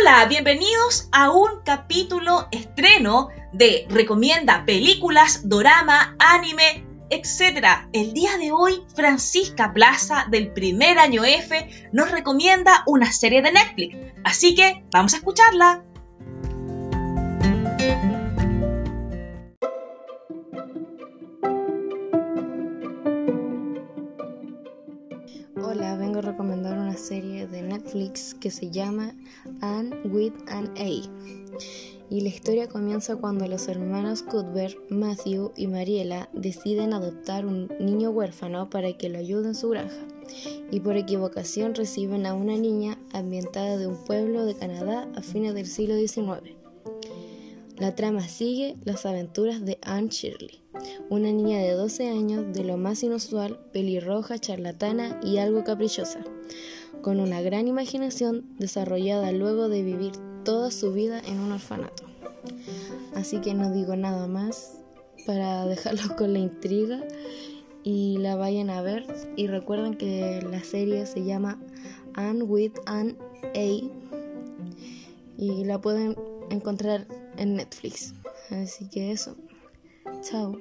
Hola, bienvenidos a un capítulo estreno de Recomienda películas, dorama, anime, etc. El día de hoy, Francisca Plaza del primer año F nos recomienda una serie de Netflix. Así que vamos a escucharla. Hola, vengo a recomendar una serie de Netflix que se llama Anne with an A. Y la historia comienza cuando los hermanos Cuthbert, Matthew y Mariela deciden adoptar un niño huérfano para que lo ayude en su granja. Y por equivocación reciben a una niña ambientada de un pueblo de Canadá a fines del siglo XIX. La trama sigue las aventuras de Anne Shirley, una niña de 12 años de lo más inusual, pelirroja, charlatana y algo caprichosa, con una gran imaginación desarrollada luego de vivir toda su vida en un orfanato. Así que no digo nada más para dejarlos con la intriga y la vayan a ver. Y recuerden que la serie se llama Anne with an A y la pueden encontrar en Netflix. Así que eso. Chao.